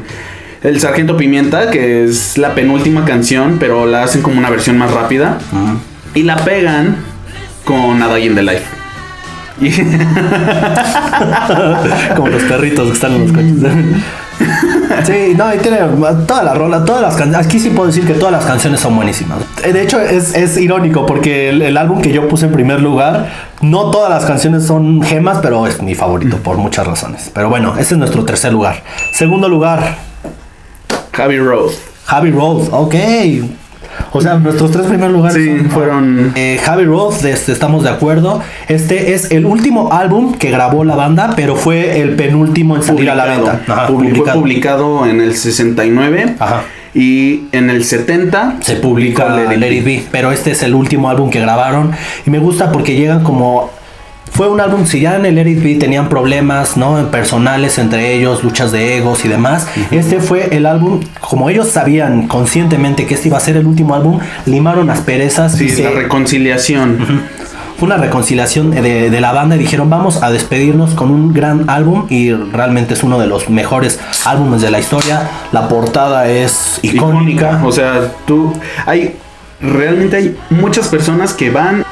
el Sargento Pimienta, que es la penúltima canción, pero la hacen como una versión más rápida. Y la pegan con A Day in the Life. [LAUGHS] Como los perritos que están en los coches. [LAUGHS] Sí, no, y tiene toda la rola, todas las canciones. Aquí sí puedo decir que todas las canciones son buenísimas. Eh, De hecho, es, es irónico porque el, el álbum que yo puse en primer lugar, no todas las canciones son gemas, pero es mi favorito por muchas razones. Pero bueno, ese es nuestro tercer lugar. Segundo lugar, Javi Road. Javi Road, ok. O sea, nuestros tres primeros lugares Sí, son- fueron. eh, Javi Roth, este, estamos de acuerdo. Este es el último álbum que grabó la banda, pero fue el penúltimo en salir a la venta. Ajá, Fue publicado. en el 69. Ajá. Y en el 70 Se publica Let It. Be, pero este es el último álbum que grabaron y me gusta porque llegan como fue un álbum si ya en el Let It Be tenían problemas, ¿no? personales entre ellos, luchas de egos y demás. Este fue el álbum como ellos sabían conscientemente que este iba a ser el último álbum, limaron las perezas Sí, y se- la reconciliación. fue una reconciliación de, de la banda y dijeron vamos a despedirnos con un gran álbum y realmente es uno de los mejores álbumes de la historia. La portada es icónica. O sea, tú. Hay. Realmente hay muchas personas que van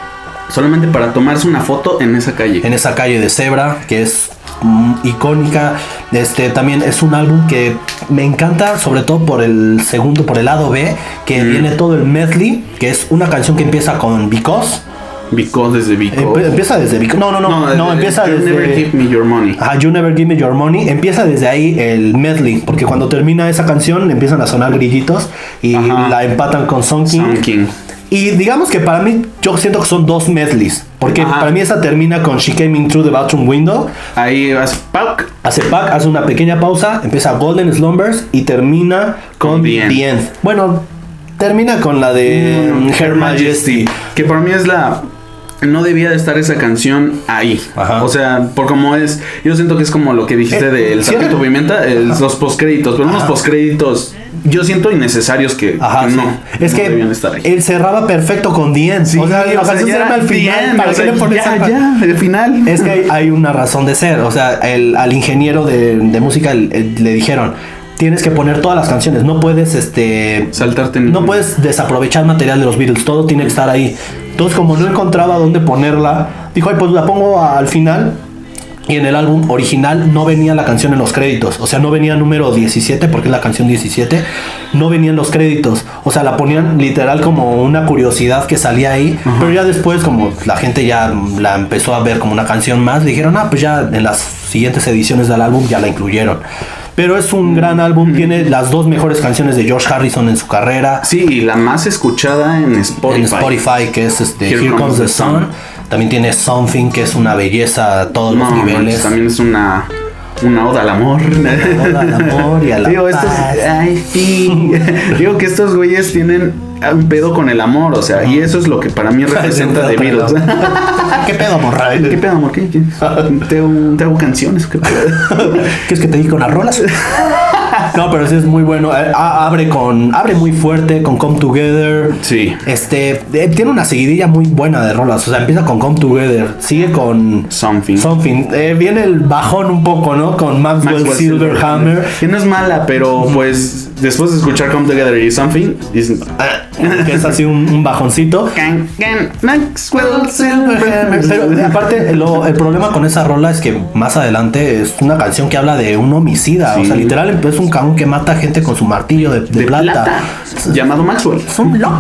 solamente para tomarse una foto en esa calle. en esa calle de Zebra, que es mm, icónica. Este también es un álbum que me encanta, sobre todo por el segundo, por el lado B, que Mm. viene todo el medley, que es una canción que empieza con Because. Because desde Because. Empe- empieza desde Because. No, no, no, no, desde- empieza You desde. Never Give Me Your Money. Ajá, You Never Give Me Your Money. Empieza desde ahí el medley, porque cuando termina esa canción empiezan a sonar grillitos y Ajá. la empatan con Song King. Sound King. Y digamos que para mí, yo siento que son dos medleys, porque Ajá. para mí esa termina con She Came In Through the Bathroom Window. Ahí vas. ¡pac! Hace pack, hace una pequeña pausa, empieza Golden Slumbers y termina con The The End. Bueno, termina con la de Mm, Her Majesty. Que para mí es la. No debía de estar esa canción ahí. Ajá. O sea, por como es. Yo siento que es como lo que dijiste Eh, del sí, Sargento Pimienta, el- los postcréditos. Pero unos Ajá. postcréditos. Yo siento innecesarios que, Ajá, que sí. no. Es no que estar ahí. él cerraba perfecto con. Sí, o sea, la canción se llama al final. ¿Para o qué sea, le pones ya, esa- ya, el final. Es que hay, hay una razón de ser. O sea, el, al ingeniero de, de música el- el- le dijeron. Tienes que poner todas las canciones, no puedes este Saltarte no puedes desaprovechar material de los Beatles, todo tiene que estar ahí. Entonces, como no encontraba dónde ponerla, dijo, ay, pues la pongo al final. Y en el álbum original no venía la canción en los créditos. O sea, no venía número 17, porque es la canción 17. No venían los créditos. O sea, la ponían literal como una curiosidad que salía ahí. Pero ya después, como la gente ya la empezó a ver como una canción más, dijeron, ah, pues ya en las siguientes ediciones del álbum ya la incluyeron. Pero es un gran álbum, tiene las dos mejores canciones de George Harrison en su carrera. Sí, y la más escuchada en Spotify. En Spotify, que es este, Here, Here Comes the Sun. También tiene Something, que es una belleza a todos No, los niveles. también es una. Una oda al amor. oda al amor y a la [LAUGHS] Digo, estos, ay, sí. [LAUGHS] Digo que estos güeyes tienen un pedo con el amor, o sea, y eso es lo que para mí [LAUGHS] representa de Beatles. ¿Qué pedo, morra? ¿Qué pedo, amor? ¿Qué, qué? ¿Te, hago, te hago canciones? ¿Qué pedo? ¿Quieres que te diga unas rolas? No, pero sí es muy bueno. Eh, a- Abre con. Abre muy fuerte con Come Together. Sí. Este. eh, tiene una seguidilla muy buena de rolas. O sea, empieza con Come Together. Sigue con. Something. Something. Eh, viene el bajón un poco, ¿no? Con Maxwell, Maxwell Silverhammer. Que no es mala, pero pues después de escuchar Come Together y Something, dicen, "Ah, que es así un, un bajoncito. Can, can, Maxwell Pero eh, aparte, lo- el problema con esa rola es que más adelante es una canción que habla de un homicida. O sea, Sí. literal es un cabrón que mata gente con su martillo de, de de plata. plata. Llamado Maxwell. Es un loco.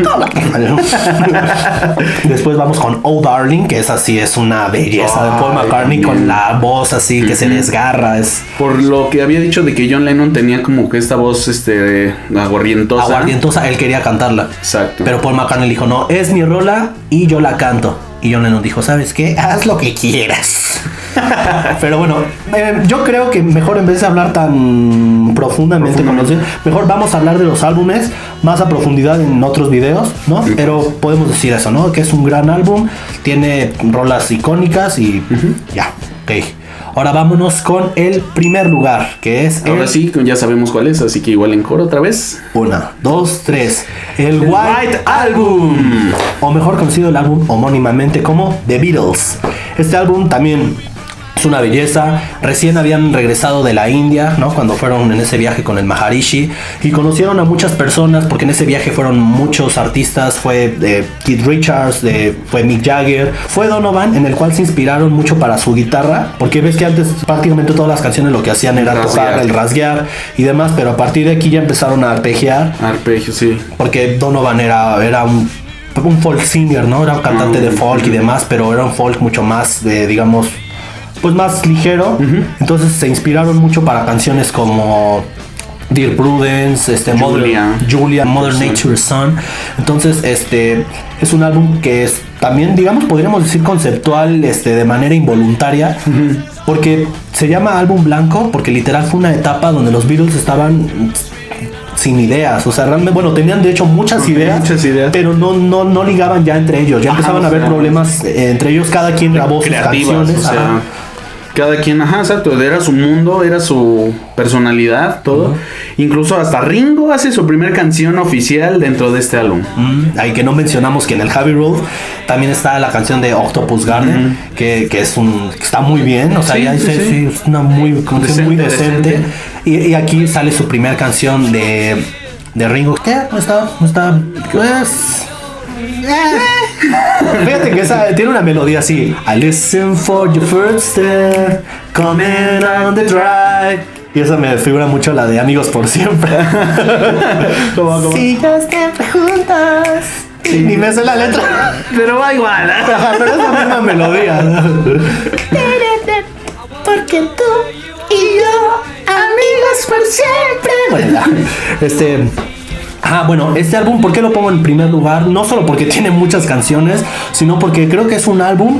Después vamos con Oh Darling, que es así, es una belleza de Paul McCartney con la voz así que se desgarra. Es Por lo que había dicho de que John Lennon tenía como que esta voz este aguardientosa. aguardientosa. Él quería cantarla. Exacto. Pero Paul McCartney dijo, no, es mi rola y yo la canto. Y John Lennon dijo, ¿sabes qué? Haz lo que quieras. [LAUGHS] Pero bueno, eh, yo creo que mejor en vez de hablar tan profundamente con los mejor vamos a hablar de los álbumes más a profundidad en otros videos, ¿no? Pero podemos decir eso, ¿no? Que es un gran álbum, tiene rolas icónicas y ya, ok. Ahora vámonos con el primer lugar, que es Ahora el sí, ya sabemos cuál es, así que igual en coro otra vez. una, dos, tres. El White, White Album. o mejor conocido el álbum homónimamente como The Beatles. Este álbum también es una belleza. Recién habían regresado de la India, ¿no? Cuando fueron en ese viaje con el Maharishi y conocieron a muchas personas porque en ese viaje fueron muchos artistas. Fue eh, Keith Richards, de- fue Mick Jagger, fue Donovan, en el cual se inspiraron mucho para su guitarra, porque ves que antes prácticamente todas las canciones lo que hacían era Rasguear. tocar el rasguear y demás, pero a partir de aquí ya empezaron a arpegiar Arpegio, sí. porque Donovan era, era un, un folk singer, ¿no? Era un cantante de folk y demás, pero era un folk mucho más, de, digamos, pues más ligero. Entonces se inspiraron mucho para canciones como Dear Prudence, este, Julia. Mother, Julia, Mother Son. Nature's Son. Entonces, este es un álbum que es también, digamos, podríamos decir conceptual, este, de manera involuntaria, porque se llama álbum blanco, porque literal fue una etapa donde los Beatles estaban sin ideas, o sea, realmente, bueno, tenían de hecho muchas ideas, muchas ideas. pero no, no, no ligaban ya entre ellos, ya Ajá, empezaban a haber sea, problemas eh, entre ellos, cada quien grabó sus canciones. o sea. Cada quien, ajá, exacto, era su mundo, era su personalidad, todo. Incluso hasta Ringo hace su primera canción oficial dentro de este álbum. Mm, Ahí que no mencionamos que en el Heavy Road también está la canción de Octopus Garden, que, que es un que está muy bien, o sea, Sí, ya sí, dice, sí. es una muy, canción muy Decente, decente. decente. Y, y aquí sale su primera canción de, de Ringo. ¿Qué? No está, no está, pues... eh. Fíjate que esa tiene una melodía así. I listen for your first step, coming on the drive. Y esa me figura mucho la de Amigos por Siempre. [LAUGHS] ¿Cómo, cómo? Sigas siempre juntas. Ni me sé la letra. Pero va igual. ¿eh? [LAUGHS] Pero es la misma melodía. [LAUGHS] Porque tú y yo, amigos por siempre. Bueno. Este. Ah, bueno, este álbum, ¿por qué lo pongo en primer lugar? No solo porque [LAUGHS] tiene muchas canciones, sino porque creo que es un álbum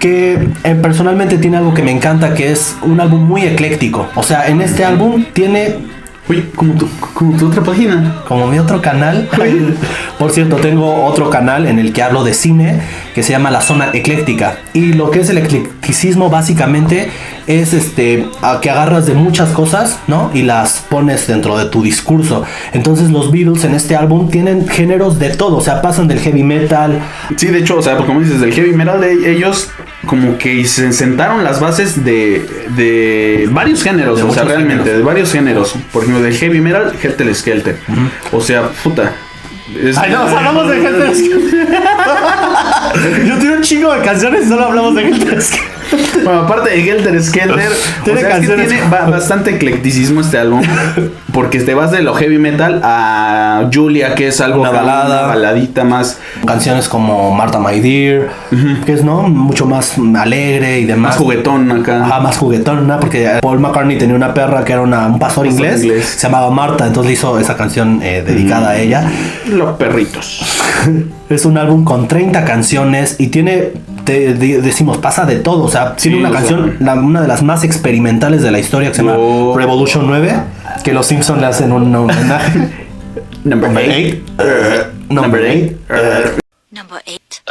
que eh, personalmente tiene algo que me encanta, que es un álbum muy ecléctico. O sea, en este álbum tiene Uy, como tu, como tu otra página. como mi otro canal. [LAUGHS] Por cierto, tengo otro canal en el que hablo de cine que se llama La Zona Ecléctica. Y lo que es el eclecticismo básicamente es este a que agarras de muchas cosas, ¿no? Y las pones dentro de tu discurso. Entonces los Beatles en este álbum tienen géneros de todo, o sea, pasan del heavy metal, Sí, de hecho, o sea, como dices, del heavy metal, de ellos como que se sentaron las bases de, de varios géneros, De o sea, realmente, géneros. de varios géneros. Por ejemplo, del heavy metal, Helter Skelter. O sea, puta. es- Ay, no, hablamos de Helter Skelter. [LAUGHS] Yo tengo un chingo de canciones y solo hablamos de Helter Skelter. Bueno, aparte de Helter Skelter, o sea, es que tiene bastante eclecticismo este álbum. [LAUGHS] Porque te vas de lo heavy metal a Julia, que es algo Una balada. una baladita más, Canciones como Martha My Dear, que es no mucho más alegre y demás. más juguetón acá. Ajá, más juguetón, ¿no? Porque Paul McCartney tenía una perra que era una- un pastor, inglés, inglés. se llamaba Marta, entonces le hizo esa canción eh, dedicada a ella. Los perritos. [LAUGHS] Es un álbum con 30 canciones y tiene, te- de- decimos, pasa de todo. O sea, tiene una canción, la- una de las más experimentales de la historia que se llama Oh. Revolution 9, que los Simpsons le hacen un homenaje. [LAUGHS] Number Number 8. 8. Number 8. Number eight.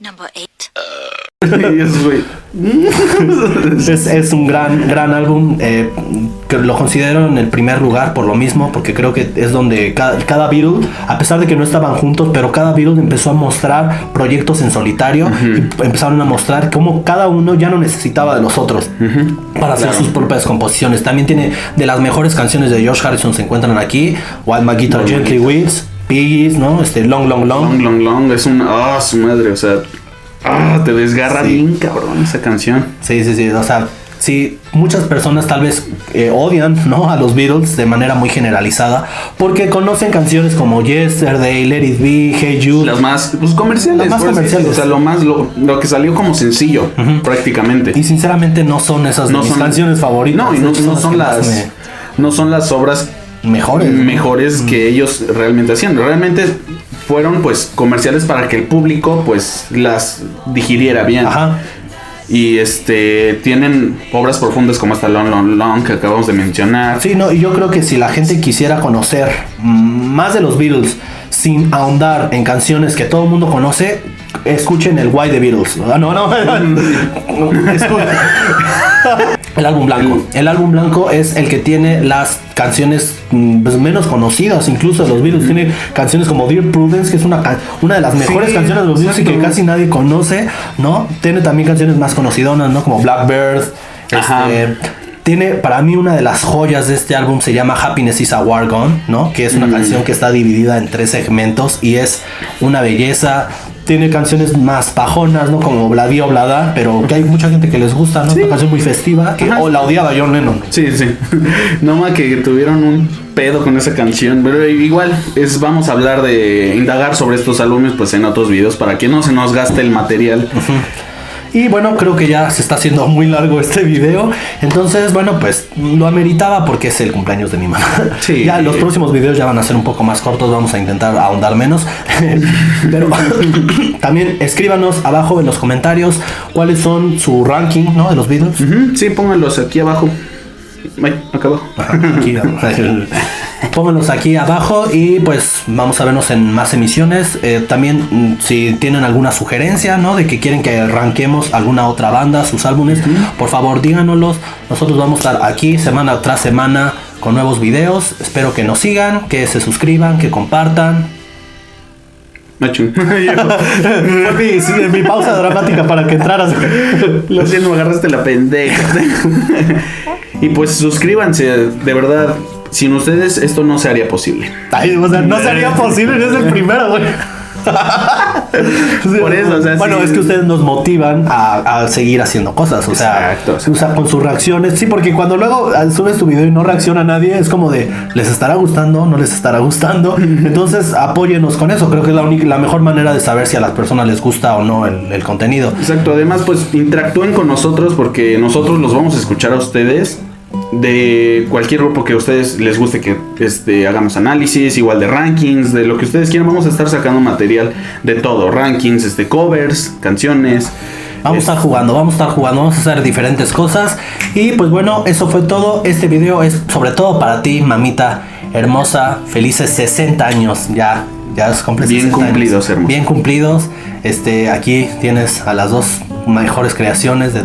Number eight. [LAUGHS] Y eso, güey. [LAUGHS] Es, es un gran, gran álbum eh, que lo considero en el primer lugar por lo mismo, porque creo que es donde cada, cada Beatle, a pesar de que no estaban juntos, pero cada Beatle empezó a mostrar proyectos en solitario y empezaron a mostrar cómo cada uno ya no necesitaba de los otros para hacer Claro. sus propias composiciones. También tiene de las mejores canciones de George Harrison se encuentran aquí, Wild My Guitar Gently Weeps. Piggies, ¿no? Este, Long, Long, Long. Long, long, long. Es un. Ah, su madre. O sea. Ah, te desgarra Sí. bien, cabrón, esa canción. Sí, sí, sí. O sea, sí, muchas personas tal vez eh, odian, [LAUGHS] ¿no? A los Beatles de manera muy generalizada porque conocen canciones como Yesterday, Let It Be, Hey Jude. Las más pues, comerciales. Las más comerciales. O sea, lo más. Lo, lo que salió como sencillo, prácticamente. Y sinceramente no son esas de mis son canciones favoritas. No, y no, son las. me- No son las obras mejores. ¿no? mejores que ellos realmente hacían. Realmente fueron pues comerciales para que el público pues las digiriera bien. Ajá. Y este tienen obras profundas como esta Long Long Long que acabamos de mencionar. Sí, no, y yo creo que si la gente quisiera conocer mm, más de los Beatles sin ahondar en canciones que todo el mundo conoce, escuchen el Why the Beatles. Ah, no, no, [LAUGHS] Escu- [LAUGHS] El álbum blanco. El álbum blanco es el que tiene las canciones mm, pues, menos conocidas, incluso de los Beatles. Tiene canciones como Dear Prudence, que es una, una de las mejores Sí, canciones de los Beatles y que casi nadie conoce, ¿no? Tiene también canciones más conocidonas, ¿no? Como Blackbird. Este, tiene para mí una de las joyas de este álbum se llama Happiness is a War Gone, ¿no? Que es una canción que está dividida en tres segmentos y es una belleza. Tiene canciones más pajonas, ¿no? Como Bladí o Blada, pero que hay mucha gente que les gusta, ¿no? Es una canción muy festiva, que, o la odiaba John Lennon. Sí, sí. [LAUGHS] No más que tuvieron un pedo con esa canción. Pero igual es vamos a hablar de indagar sobre estos álbumes pues en otros videos para que no se nos gaste el material. Y bueno, creo que ya se está haciendo [LAUGHS] muy largo este video. Entonces, bueno, pues lo ameritaba porque es el cumpleaños de mi mamá. Sí. [LAUGHS] Ya los próximos videos ya van a ser un poco más cortos. Vamos a intentar ahondar menos. [LAUGHS] Pero [COUGHS] también escríbanos abajo en los comentarios cuáles son su ranking, ¿no? De los Beatles. Ujú, Sí, pónganlos aquí abajo. Ay, acá abajo. Aquí, [LAUGHS] pónganlos aquí abajo y pues vamos a vernos en más emisiones. Eh, también mm, si tienen alguna sugerencia, ¿no? De que quieren que arranquemos alguna otra banda, sus álbumes, por favor díganoslos. Nosotros vamos a estar aquí semana tras semana con nuevos videos. Espero que nos sigan, que se suscriban, que compartan. Machín. Fue mi, mi pausa dramática para que entraras. Lo siento, me agarraste la pendeja. [LAUGHS] y pues suscríbanse, de verdad. Sin ustedes esto no se haría posible. Ay, o sea, no sería [LAUGHS] posible, es el primero, güey. [LAUGHS] Por eso, o sea, bueno, sí. es que ustedes nos motivan a, a seguir haciendo cosas, o sea, Exacto. o sea, con sus reacciones. Sí, porque cuando luego ah, subes tu video y no reacciona nadie, es como de, ¿les estará gustando? ¿No les estará gustando? [LAUGHS] Entonces, apóyenos con eso. Creo que es la, única, la mejor manera de saber si a las personas les gusta o no el, el contenido. Exacto, además pues interactúen con nosotros porque nosotros los vamos a escuchar a ustedes de cualquier grupo que a ustedes les guste que este, hagamos análisis, igual de rankings, de lo que ustedes quieran, vamos a estar sacando material de todo, rankings, este, covers, canciones. Vamos a estar jugando, vamos a estar jugando, vamos a hacer diferentes cosas. Y pues bueno, eso fue todo. Este video es sobre todo para ti, mamita hermosa, felices 60 años. Ya, ya es Bien 60 años. cumplidos, hermosa. Bien cumplidos. Este, aquí tienes a las dos mejores creaciones de [LAUGHS] [LAUGHS]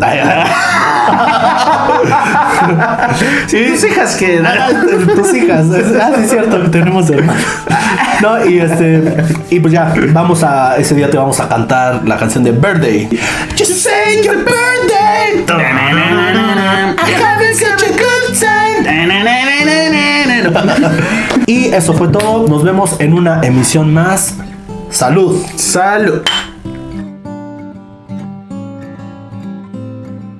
Sí, tus hijas que... Ah, tus hijas. Ah, sí, es cierto, tenemos hermanos. No, y este. Y pues ya, vamos a. Ese día te vamos a cantar la canción de Birthday. Just say your birthday. I'm having such a good time. Y eso fue todo. Nos vemos en una emisión más. Salud. Salud.